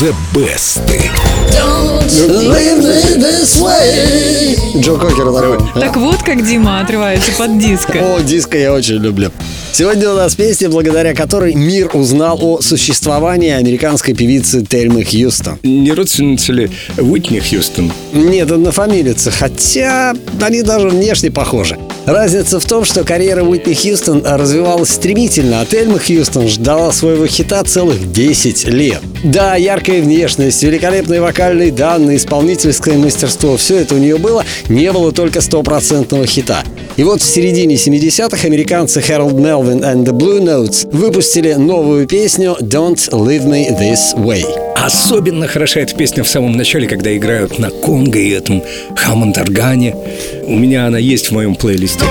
The Best. Джо Кокер. Так вот как Дима отрывается под диско. О, диско я очень люблю. Сегодня у нас песня, благодаря которой мир узнал о существовании американской певицы Тельмы Хьюстон. Не родственница ли Уитни Хьюстон? Нет, однофамилица, хотя они даже внешне похожи. Разница в том, что карьера Уитни Хьюстон развивалась стремительно, а Тельма Хьюстон ждала своего хита целых 10 лет. Да, яркая внешность, великолепные вокальные данные, исполнительское мастерство – все это у нее было, не было только стопроцентного хита. И вот в середине 70-х американцы Harold Melvin and the Blue Notes выпустили новую песню «Don't Leave Me This Way». Особенно хороша эта песня в самом начале, когда играют на конго и этом хаммонд-органе. У меня она есть в моем плейлисте.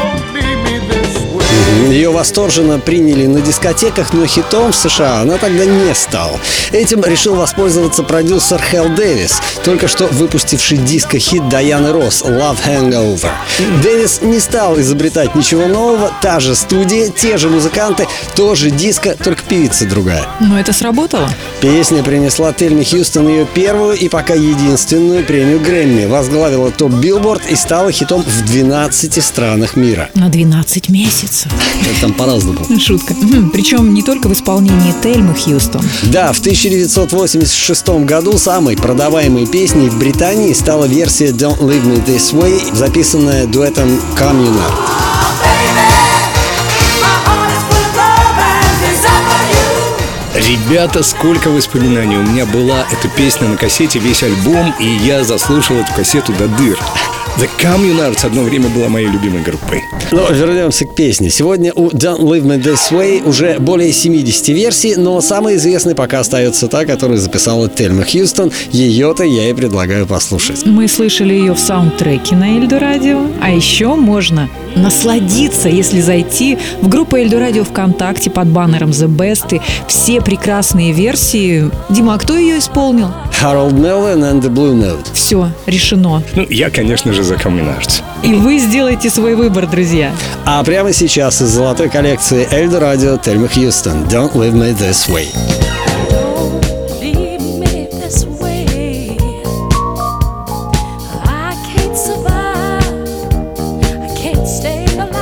Ее восторженно приняли на дискотеках, но хитом в США она тогда не стала. Этим решил воспользоваться продюсер Хелл Дэвис, только что выпустивший диско-хит Даяны Росс «Love Hangover». Дэвис не стал изобретать ничего нового, та же студия, те же музыканты, тоже диско, только певица другая. Но это сработало. Песня принесла Тельме Хьюстон ее первую и пока единственную премию Грэмми, возглавила топ Билборд и стала хитом в 12 странах мира. На 12 месяцев. Там по-разному. Шутка. Причем не только в исполнении Тельмы Хьюстон. Да, в 1986 году самой продаваемой песней в Британии стала версия Don't Leave Me This Way, записанная дуэтом Communard. Ребята, сколько воспоминаний. У меня была эта песня на кассете, весь альбом, и я заслушал эту кассету до дыр. The Communards одно время была моей любимой группой. Но вернемся к песне. Сегодня у Don't Leave Me This Way уже более 70 версий, но самой известной пока остается та, которую записала Тельма Хьюстон. Ее-то я и предлагаю послушать. Мы слышали ее в саундтреке на Эльдо Радио. А еще можно насладиться, если зайти в группу Эльдо Радио ВКонтакте под баннером The Best. И все прекрасные версии. Дима, а кто ее исполнил? Harold Melvin and the Blue Note. Все, решено. Ну, я, конечно же, за Communards. И вы сделаете свой выбор, друзья. А прямо сейчас из золотой коллекции Эльдо Радио Тельма Хьюстон Don't Leave Me This Way. Leave me this way. I can't survive. I can't stay alive.